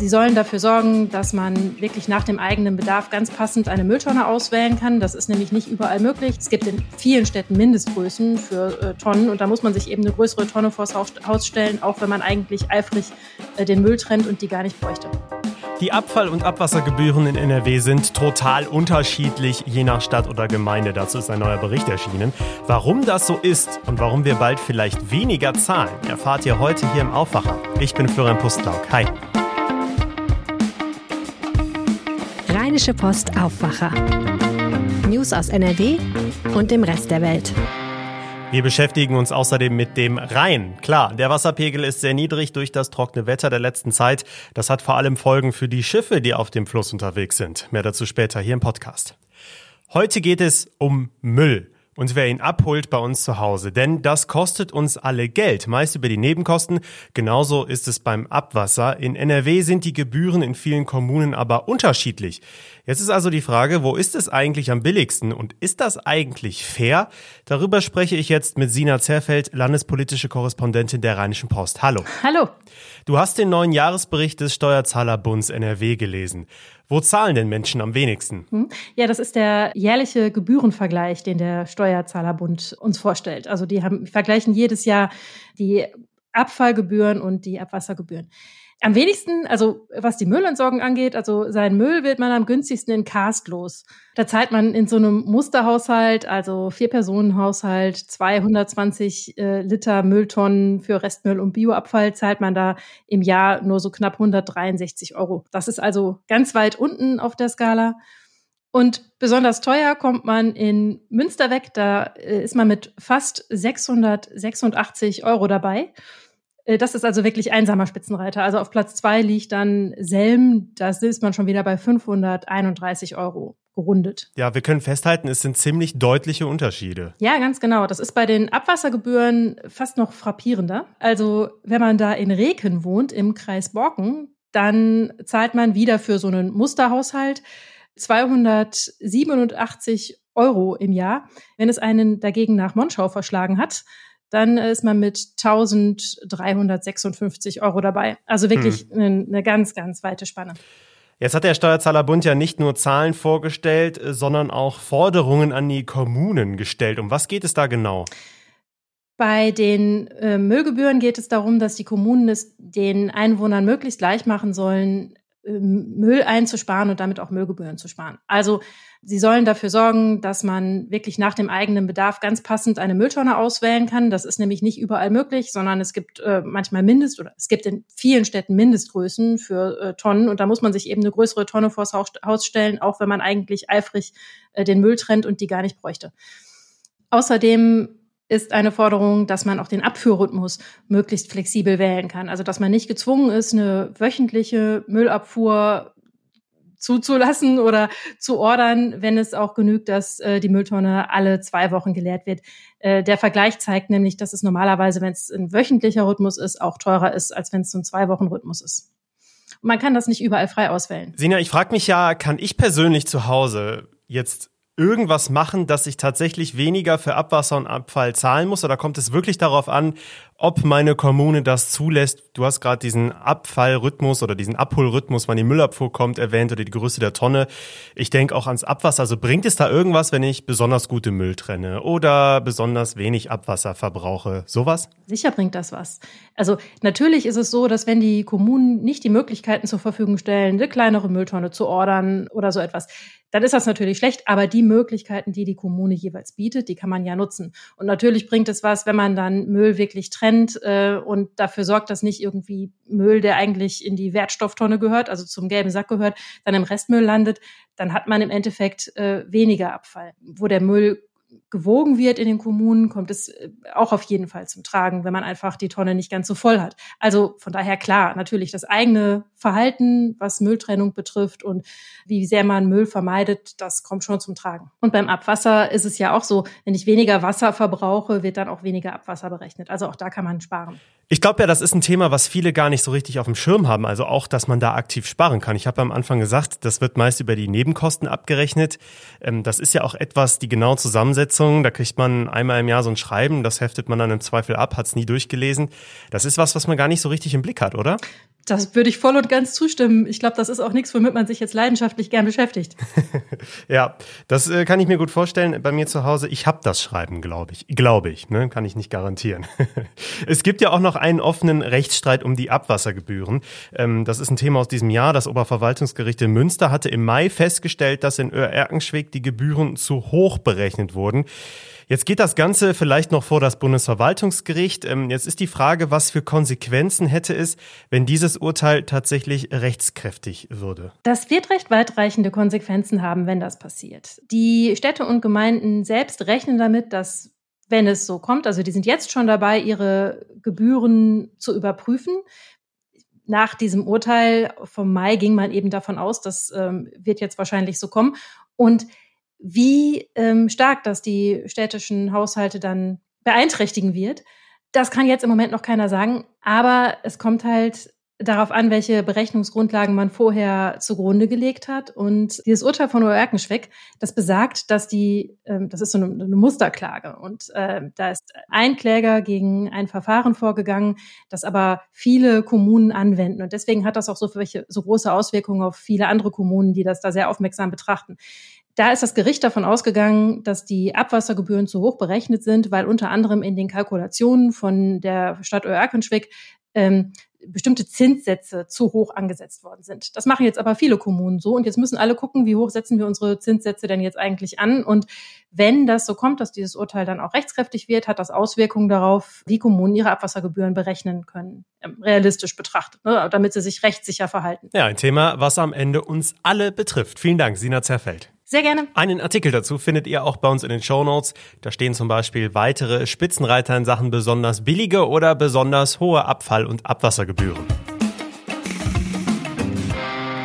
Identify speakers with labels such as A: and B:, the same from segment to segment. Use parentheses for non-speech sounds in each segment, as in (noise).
A: Sie sollen dafür sorgen, dass man wirklich nach dem eigenen Bedarf ganz passend eine Mülltonne auswählen kann. Das ist nämlich nicht überall möglich. Es gibt in vielen Städten Mindestgrößen für äh, Tonnen und da muss man sich eben eine größere Tonne vors Haus stellen, auch wenn man eigentlich eifrig äh, den Müll trennt und die gar nicht bräuchte.
B: Die Abfall- und Abwassergebühren in NRW sind total unterschiedlich, je nach Stadt oder Gemeinde. Dazu ist ein neuer Bericht erschienen. Warum das so ist und warum wir bald vielleicht weniger zahlen, erfahrt ihr heute hier im Aufwacher. Ich bin Florian Pustlauk. Hi.
C: Rheinische Post Aufwacher. News aus NRW und dem Rest der Welt.
B: Wir beschäftigen uns außerdem mit dem Rhein. Klar, der Wasserpegel ist sehr niedrig durch das trockene Wetter der letzten Zeit. Das hat vor allem Folgen für die Schiffe, die auf dem Fluss unterwegs sind. Mehr dazu später hier im Podcast. Heute geht es um Müll und wer ihn abholt bei uns zu Hause. Denn das kostet uns alle Geld, meist über die Nebenkosten. Genauso ist es beim Abwasser. In NRW sind die Gebühren in vielen Kommunen aber unterschiedlich. Jetzt ist also die Frage, wo ist es eigentlich am billigsten und ist das eigentlich fair? Darüber spreche ich jetzt mit Sina Zerfeld, landespolitische Korrespondentin der Rheinischen Post. Hallo.
A: Hallo.
B: Du hast den neuen Jahresbericht des Steuerzahlerbunds NRW gelesen. Wo zahlen denn Menschen am wenigsten?
A: Hm? Ja, das ist der jährliche Gebührenvergleich, den der Steuerzahlerbund uns vorstellt. Also die haben, vergleichen jedes Jahr die Abfallgebühren und die Abwassergebühren. Am wenigsten, also was die Müllentsorgung angeht, also sein Müll wird man am günstigsten in Karst los. Da zahlt man in so einem Musterhaushalt, also Vier-Personen-Haushalt, 220 äh, Liter Mülltonnen für Restmüll und Bioabfall, zahlt man da im Jahr nur so knapp 163 Euro. Das ist also ganz weit unten auf der Skala. Und besonders teuer kommt man in Münster weg. Da äh, ist man mit fast 686 Euro dabei. Äh, das ist also wirklich einsamer Spitzenreiter. Also auf Platz zwei liegt dann Selm. Da ist man schon wieder bei 531 Euro gerundet.
B: Ja, wir können festhalten, es sind ziemlich deutliche Unterschiede.
A: Ja, ganz genau. Das ist bei den Abwassergebühren fast noch frappierender. Also wenn man da in Reken wohnt, im Kreis Borken, dann zahlt man wieder für so einen Musterhaushalt 287 Euro im Jahr. Wenn es einen dagegen nach Monschau verschlagen hat, dann ist man mit 1356 Euro dabei. Also wirklich hm. eine, eine ganz, ganz weite Spanne.
B: Jetzt hat der Steuerzahlerbund ja nicht nur Zahlen vorgestellt, sondern auch Forderungen an die Kommunen gestellt. Um was geht es da genau?
A: Bei den äh, Müllgebühren geht es darum, dass die Kommunen es den Einwohnern möglichst leicht machen sollen, Müll einzusparen und damit auch Müllgebühren zu sparen. Also sie sollen dafür sorgen, dass man wirklich nach dem eigenen Bedarf ganz passend eine Mülltonne auswählen kann. Das ist nämlich nicht überall möglich, sondern es gibt äh, manchmal Mindest oder es gibt in vielen Städten Mindestgrößen für äh, Tonnen und da muss man sich eben eine größere Tonne vors Haus stellen, auch wenn man eigentlich eifrig äh, den Müll trennt und die gar nicht bräuchte. Außerdem ist eine Forderung, dass man auch den Abführrhythmus möglichst flexibel wählen kann. Also dass man nicht gezwungen ist, eine wöchentliche Müllabfuhr zuzulassen oder zu ordern, wenn es auch genügt, dass äh, die Mülltonne alle zwei Wochen geleert wird. Äh, der Vergleich zeigt nämlich, dass es normalerweise, wenn es ein wöchentlicher Rhythmus ist, auch teurer ist, als wenn es ein Zwei-Wochen-Rhythmus ist. Und man kann das nicht überall frei auswählen.
B: Sina, ich frage mich ja, kann ich persönlich zu Hause jetzt irgendwas machen, dass ich tatsächlich weniger für Abwasser und Abfall zahlen muss? Oder kommt es wirklich darauf an, ob meine Kommune das zulässt? Du hast gerade diesen Abfallrhythmus oder diesen Abholrhythmus, wann die Müllabfuhr kommt, erwähnt oder die Größe der Tonne. Ich denke auch ans Abwasser. Also bringt es da irgendwas, wenn ich besonders gute Müll trenne oder besonders wenig Abwasser verbrauche? Sowas?
A: Sicher bringt das was. Also natürlich ist es so, dass wenn die Kommunen nicht die Möglichkeiten zur Verfügung stellen, eine kleinere Mülltonne zu ordern oder so etwas, dann ist das natürlich schlecht. Aber die Möglichkeiten, die die Kommune jeweils bietet, die kann man ja nutzen. Und natürlich bringt es was, wenn man dann Müll wirklich trennt äh, und dafür sorgt, dass nicht irgendwie Müll, der eigentlich in die Wertstofftonne gehört, also zum gelben Sack gehört, dann im Restmüll landet. Dann hat man im Endeffekt äh, weniger Abfall. Wo der Müll gewogen wird in den Kommunen, kommt es äh, auch auf jeden Fall zum Tragen, wenn man einfach die Tonne nicht ganz so voll hat. Also von daher klar, natürlich das eigene Verhalten, was Mülltrennung betrifft und wie sehr man Müll vermeidet, das kommt schon zum Tragen. Und beim Abwasser ist es ja auch so, wenn ich weniger Wasser verbrauche, wird dann auch weniger Abwasser berechnet. Also auch da kann man sparen.
B: Ich glaube ja, das ist ein Thema, was viele gar nicht so richtig auf dem Schirm haben. Also auch, dass man da aktiv sparen kann. Ich habe am Anfang gesagt, das wird meist über die Nebenkosten abgerechnet. Ähm, das ist ja auch etwas, die genaue Zusammensetzung. Da kriegt man einmal im Jahr so ein Schreiben, das heftet man dann im Zweifel ab, hat es nie durchgelesen. Das ist was, was man gar nicht so richtig im Blick hat, oder?
A: Das würde ich voll und ganz zustimmen. Ich glaube, das ist auch nichts, womit man sich jetzt leidenschaftlich gern beschäftigt. (laughs)
B: ja, das äh, kann ich mir gut vorstellen. Bei mir zu Hause, ich habe das Schreiben, glaube ich. Glaube ich, ne? kann ich nicht garantieren. (laughs) es gibt ja auch noch einen offenen Rechtsstreit um die Abwassergebühren. Ähm, das ist ein Thema aus diesem Jahr. Das Oberverwaltungsgericht in Münster hatte im Mai festgestellt, dass in Öhr-Erkenschwick die Gebühren zu hoch berechnet wurden. Jetzt geht das Ganze vielleicht noch vor das Bundesverwaltungsgericht. Ähm, jetzt ist die Frage, was für Konsequenzen hätte es, wenn dieses Urteil tatsächlich rechtskräftig würde?
A: Das wird recht weitreichende Konsequenzen haben, wenn das passiert. Die Städte und Gemeinden selbst rechnen damit, dass wenn es so kommt, also die sind jetzt schon dabei, ihre Gebühren zu überprüfen. Nach diesem Urteil vom Mai ging man eben davon aus, das ähm, wird jetzt wahrscheinlich so kommen. Und wie ähm, stark das die städtischen Haushalte dann beeinträchtigen wird, das kann jetzt im Moment noch keiner sagen. Aber es kommt halt darauf an, welche Berechnungsgrundlagen man vorher zugrunde gelegt hat. Und dieses Urteil von Oerkenschweck, das besagt, dass die, ähm, das ist so eine, Musterklage. Und äh, da ist ein Kläger gegen ein Verfahren vorgegangen, das aber viele Kommunen anwenden. Und deswegen hat das auch so, welche, so große Auswirkungen auf viele andere Kommunen, die das da sehr aufmerksam betrachten. Da ist das Gericht davon ausgegangen, dass die Abwassergebühren zu hoch berechnet sind, weil unter anderem in den Kalkulationen von der Stadt Oerkenschwick ähm, bestimmte Zinssätze zu hoch angesetzt worden sind. Das machen jetzt aber viele Kommunen so und jetzt müssen alle gucken, wie hoch setzen wir unsere Zinssätze denn jetzt eigentlich an und wenn das so kommt, dass dieses Urteil dann auch rechtskräftig wird, hat das Auswirkungen darauf, wie Kommunen ihre Abwassergebühren berechnen können, ähm, realistisch betrachtet, ne, damit sie sich rechtssicher verhalten.
B: Ja, ein Thema, was am Ende uns alle betrifft. Vielen Dank, Sina Zerfeld.
A: Sehr gerne.
B: Einen Artikel dazu findet ihr auch bei uns in den Show Notes. Da stehen zum Beispiel weitere Spitzenreiter in Sachen besonders billige oder besonders hohe Abfall- und Abwassergebühren.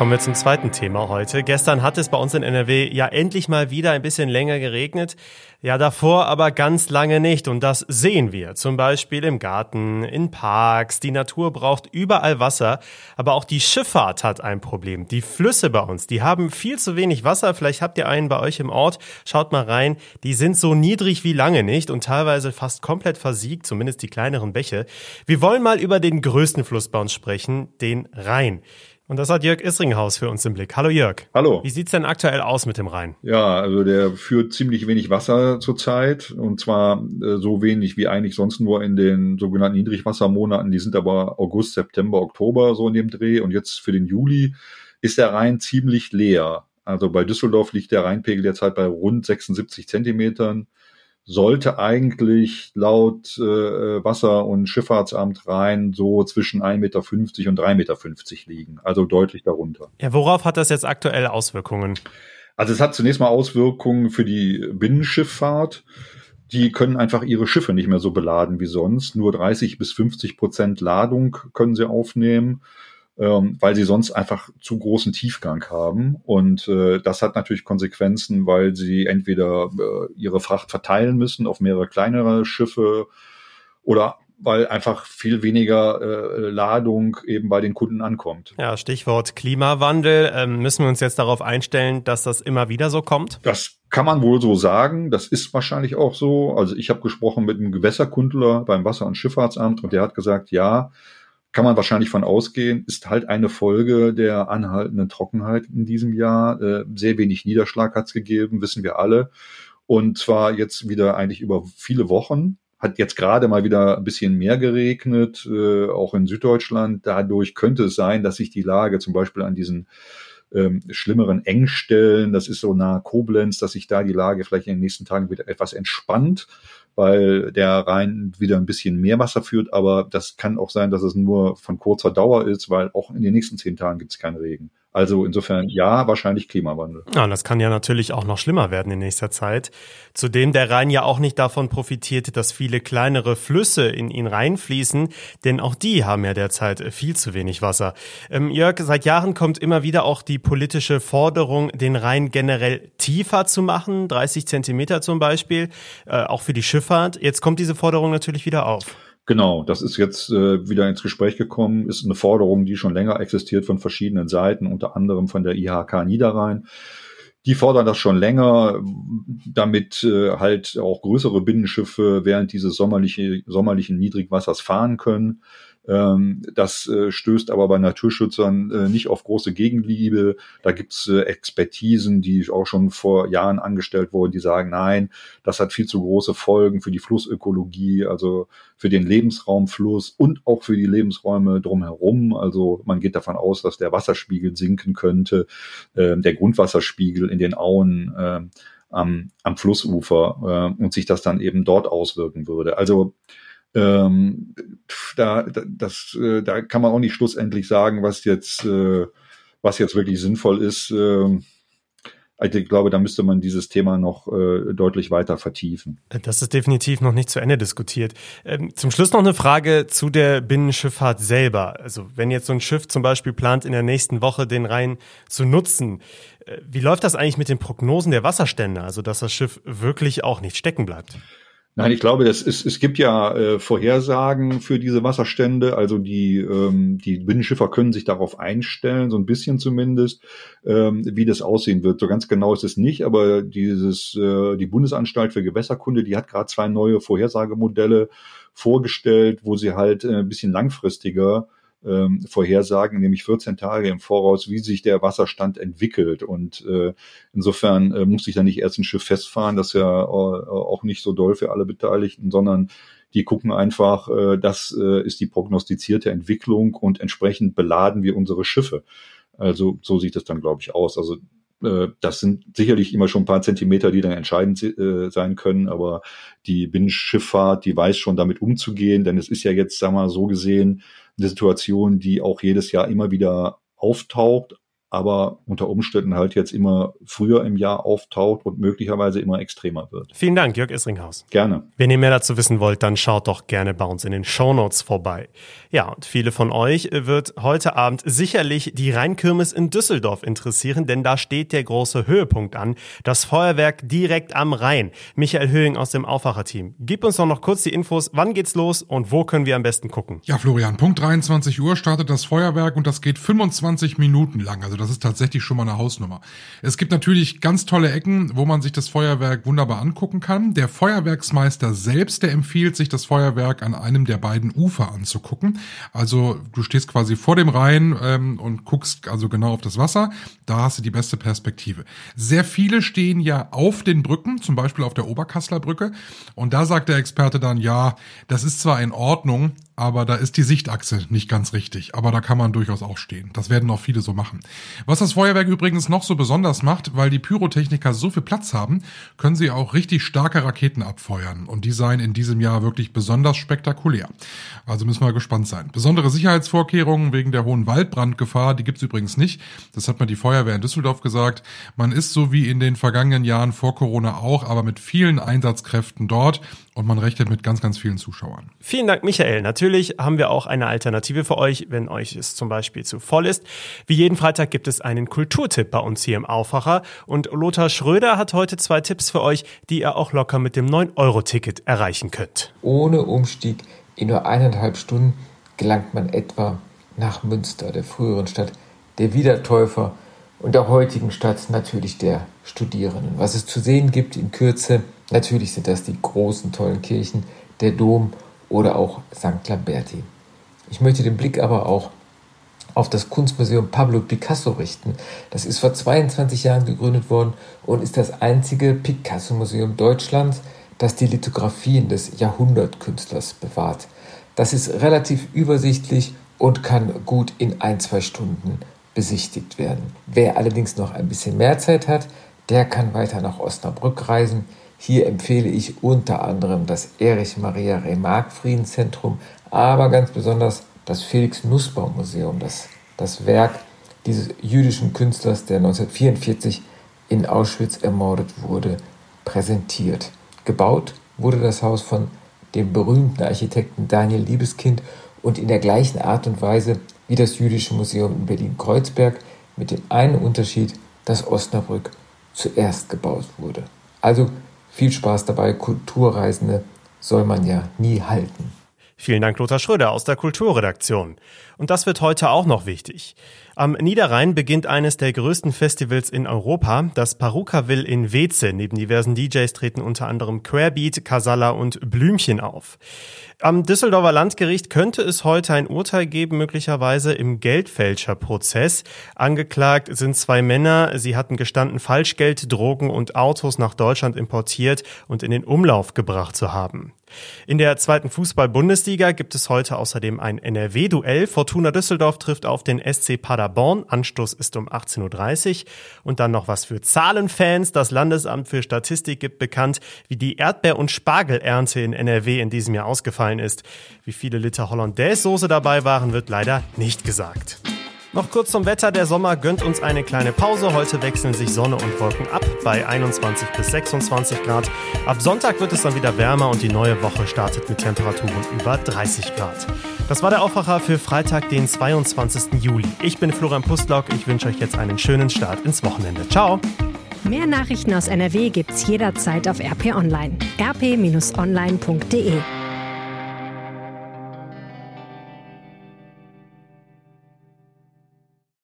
B: Kommen wir zum zweiten Thema heute. Gestern hat es bei uns in NRW ja endlich mal wieder ein bisschen länger geregnet. Ja, davor aber ganz lange nicht. Und das sehen wir. Zum Beispiel im Garten, in Parks. Die Natur braucht überall Wasser. Aber auch die Schifffahrt hat ein Problem. Die Flüsse bei uns, die haben viel zu wenig Wasser. Vielleicht habt ihr einen bei euch im Ort. Schaut mal rein. Die sind so niedrig wie lange nicht und teilweise fast komplett versiegt, zumindest die kleineren Bäche. Wir wollen mal über den größten Fluss bei uns sprechen, den Rhein. Und das hat Jörg Isringhaus für uns im Blick. Hallo Jörg.
D: Hallo.
B: Wie sieht's denn aktuell aus mit dem Rhein?
D: Ja, also der führt ziemlich wenig Wasser zurzeit und zwar äh, so wenig wie eigentlich sonst nur in den sogenannten Niedrigwassermonaten. Die sind aber August, September, Oktober so in dem Dreh und jetzt für den Juli ist der Rhein ziemlich leer. Also bei Düsseldorf liegt der Rheinpegel derzeit bei rund 76 Zentimetern sollte eigentlich laut äh, Wasser- und Schifffahrtsamt rein so zwischen 1,50 Meter und 3,50 Meter liegen, also deutlich darunter.
B: Ja, worauf hat das jetzt aktuell Auswirkungen?
D: Also es hat zunächst mal Auswirkungen für die Binnenschifffahrt. Die können einfach ihre Schiffe nicht mehr so beladen wie sonst. Nur 30 bis 50 Prozent Ladung können sie aufnehmen ähm, weil sie sonst einfach zu großen Tiefgang haben. Und äh, das hat natürlich Konsequenzen, weil sie entweder äh, ihre Fracht verteilen müssen auf mehrere kleinere Schiffe oder weil einfach viel weniger äh, Ladung eben bei den Kunden ankommt.
B: Ja, Stichwort Klimawandel. Ähm, müssen wir uns jetzt darauf einstellen, dass das immer wieder so kommt?
D: Das kann man wohl so sagen. Das ist wahrscheinlich auch so. Also ich habe gesprochen mit einem Gewässerkundler beim Wasser- und Schifffahrtsamt und der hat gesagt, ja, kann man wahrscheinlich von ausgehen, ist halt eine Folge der anhaltenden Trockenheit in diesem Jahr. Äh, sehr wenig Niederschlag hat es gegeben, wissen wir alle. Und zwar jetzt wieder eigentlich über viele Wochen. Hat jetzt gerade mal wieder ein bisschen mehr geregnet, äh, auch in Süddeutschland. Dadurch könnte es sein, dass sich die Lage zum Beispiel an diesen ähm, schlimmeren Engstellen, das ist so nah Koblenz, dass sich da die Lage vielleicht in den nächsten Tagen wieder etwas entspannt weil der Rhein wieder ein bisschen mehr Wasser führt, aber das kann auch sein, dass es nur von kurzer Dauer ist, weil auch in den nächsten zehn Tagen gibt es keinen Regen. Also insofern ja, wahrscheinlich Klimawandel.
B: Ja, und das kann ja natürlich auch noch schlimmer werden in nächster Zeit. Zudem der Rhein ja auch nicht davon profitiert, dass viele kleinere Flüsse in ihn reinfließen, denn auch die haben ja derzeit viel zu wenig Wasser. Ähm, Jörg, seit Jahren kommt immer wieder auch die politische Forderung, den Rhein generell tiefer zu machen, 30 Zentimeter zum Beispiel, äh, auch für die Schifffahrt. Jetzt kommt diese Forderung natürlich wieder auf.
D: Genau, das ist jetzt äh, wieder ins Gespräch gekommen, ist eine Forderung, die schon länger existiert von verschiedenen Seiten, unter anderem von der IHK Niederrhein. Die fordern das schon länger, damit äh, halt auch größere Binnenschiffe während dieses sommerliche, sommerlichen Niedrigwassers fahren können. Ähm, das äh, stößt aber bei Naturschützern äh, nicht auf große Gegenliebe. Da gibt's äh, Expertisen, die auch schon vor Jahren angestellt wurden, die sagen, nein, das hat viel zu große Folgen für die Flussökologie, also für den Lebensraumfluss und auch für die Lebensräume drumherum. Also man geht davon aus, dass der Wasserspiegel sinken könnte, äh, der Grundwasserspiegel in den Auen äh, am, am Flussufer äh, und sich das dann eben dort auswirken würde. Also ähm, da, das, äh, da kann man auch nicht schlussendlich sagen, was jetzt, äh, was jetzt wirklich sinnvoll ist. Äh, also ich glaube, da müsste man dieses Thema noch äh, deutlich weiter vertiefen.
B: Das ist definitiv noch nicht zu Ende diskutiert. Ähm, zum Schluss noch eine Frage zu der Binnenschifffahrt selber. Also wenn jetzt so ein Schiff zum Beispiel plant, in der nächsten Woche den Rhein zu nutzen, äh, wie läuft das eigentlich mit den Prognosen der Wasserstände, also dass das Schiff wirklich auch nicht stecken bleibt?
D: Nein, ich glaube, das ist, es gibt ja äh, Vorhersagen für diese Wasserstände. Also die, ähm, die Binnenschiffer können sich darauf einstellen, so ein bisschen zumindest, ähm, wie das aussehen wird. So ganz genau ist es nicht, aber dieses, äh, die Bundesanstalt für Gewässerkunde, die hat gerade zwei neue Vorhersagemodelle vorgestellt, wo sie halt äh, ein bisschen langfristiger ähm, vorhersagen, nämlich 14 Tage im Voraus, wie sich der Wasserstand entwickelt. Und äh, insofern äh, muss sich da nicht erst ein Schiff festfahren, das ist ja äh, auch nicht so doll für alle Beteiligten, sondern die gucken einfach, äh, das äh, ist die prognostizierte Entwicklung und entsprechend beladen wir unsere Schiffe. Also so sieht es dann, glaube ich, aus. Also äh, das sind sicherlich immer schon ein paar Zentimeter, die dann entscheidend äh, sein können, aber die Binnenschifffahrt, die weiß schon damit umzugehen, denn es ist ja jetzt, wir mal, so gesehen, eine Situation, die auch jedes Jahr immer wieder auftaucht, aber unter Umständen halt jetzt immer früher im Jahr auftaucht und möglicherweise immer extremer wird.
B: Vielen Dank, Jörg Isringhaus.
D: Gerne.
B: Wenn ihr mehr dazu wissen wollt, dann schaut doch gerne bei uns in den Show Notes vorbei. Ja, und viele von euch wird heute Abend sicherlich die Rheinkirmes in Düsseldorf interessieren, denn da steht der große Höhepunkt an. Das Feuerwerk direkt am Rhein. Michael Höhing aus dem Aufwacherteam. Gib uns doch noch kurz die Infos. Wann geht's los und wo können wir am besten gucken?
E: Ja, Florian, Punkt 23 Uhr startet das Feuerwerk und das geht 25 Minuten lang. Also das ist tatsächlich schon mal eine Hausnummer. Es gibt natürlich ganz tolle Ecken, wo man sich das Feuerwerk wunderbar angucken kann. Der Feuerwerksmeister selbst, der empfiehlt sich, das Feuerwerk an einem der beiden Ufer anzugucken. Also du stehst quasi vor dem Rhein ähm, und guckst also genau auf das Wasser. Da hast du die beste Perspektive. Sehr viele stehen ja auf den Brücken, zum Beispiel auf der Oberkassler Brücke. Und da sagt der Experte dann, ja, das ist zwar in Ordnung, aber da ist die Sichtachse nicht ganz richtig. Aber da kann man durchaus auch stehen. Das werden auch viele so machen. Was das Feuerwerk übrigens noch so besonders macht, weil die Pyrotechniker so viel Platz haben, können sie auch richtig starke Raketen abfeuern. Und die seien in diesem Jahr wirklich besonders spektakulär. Also müssen wir gespannt sein. Besondere Sicherheitsvorkehrungen wegen der hohen Waldbrandgefahr, die gibt's übrigens nicht. Das hat mir die Feuerwehr in Düsseldorf gesagt. Man ist so wie in den vergangenen Jahren vor Corona auch, aber mit vielen Einsatzkräften dort und man rechnet mit ganz, ganz vielen Zuschauern.
B: Vielen Dank, Michael. Natürlich haben wir auch eine Alternative für euch, wenn euch es zum Beispiel zu voll ist. Wie jeden Freitag gibt es einen Kulturtipp bei uns hier im Aufwacher. Und Lothar Schröder hat heute zwei Tipps für euch, die ihr auch locker mit dem 9-Euro-Ticket erreichen könnt.
F: Ohne Umstieg in nur eineinhalb Stunden gelangt man etwa nach Münster, der früheren Stadt der Wiedertäufer und der heutigen Stadt natürlich der Studierenden. Was es zu sehen gibt in Kürze, natürlich sind das die großen, tollen Kirchen, der Dom oder auch St. Lamberti. Ich möchte den Blick aber auch auf das Kunstmuseum Pablo Picasso richten. Das ist vor 22 Jahren gegründet worden und ist das einzige Picasso-Museum Deutschlands, das die Lithografien des Jahrhundertkünstlers bewahrt. Das ist relativ übersichtlich und kann gut in ein, zwei Stunden besichtigt werden. Wer allerdings noch ein bisschen mehr Zeit hat, der kann weiter nach Osnabrück reisen. Hier empfehle ich unter anderem das Erich Maria Remarque Friedenszentrum, aber ganz besonders das Felix Nussbaum Museum, das das Werk dieses jüdischen Künstlers, der 1944 in Auschwitz ermordet wurde, präsentiert. Gebaut wurde das Haus von dem berühmten Architekten Daniel Liebeskind und in der gleichen Art und Weise wie das Jüdische Museum in Berlin-Kreuzberg, mit dem einen Unterschied, dass Osnabrück zuerst gebaut wurde. Also viel Spaß dabei, Kulturreisende soll man ja nie halten.
B: Vielen Dank, Lothar Schröder aus der Kulturredaktion. Und das wird heute auch noch wichtig. Am Niederrhein beginnt eines der größten Festivals in Europa, das Parukaville in Weze. Neben diversen DJs treten unter anderem Querbeat, Casalla und Blümchen auf. Am Düsseldorfer Landgericht könnte es heute ein Urteil geben, möglicherweise im Geldfälscherprozess. Angeklagt sind zwei Männer. Sie hatten gestanden, Falschgeld, Drogen und Autos nach Deutschland importiert und in den Umlauf gebracht zu haben. In der zweiten Fußball-Bundesliga gibt es heute außerdem ein NRW-Duell. Fortuna Düsseldorf trifft auf den SC Paderborn. Anstoß ist um 18.30 Uhr. Und dann noch was für Zahlenfans. Das Landesamt für Statistik gibt bekannt, wie die Erdbeer- und Spargelernte in NRW in diesem Jahr ausgefallen ist. Wie viele Liter Hollandaise-Soße dabei waren, wird leider nicht gesagt. Noch kurz zum Wetter. Der Sommer gönnt uns eine kleine Pause. Heute wechseln sich Sonne und Wolken ab bei 21 bis 26 Grad. Ab Sonntag wird es dann wieder wärmer und die neue Woche startet mit Temperaturen über 30 Grad. Das war der Aufwacher für Freitag, den 22. Juli. Ich bin Florian Pustlock. Ich wünsche euch jetzt einen schönen Start ins Wochenende. Ciao.
C: Mehr Nachrichten aus NRW gibt's jederzeit auf RP Online. rp-online.de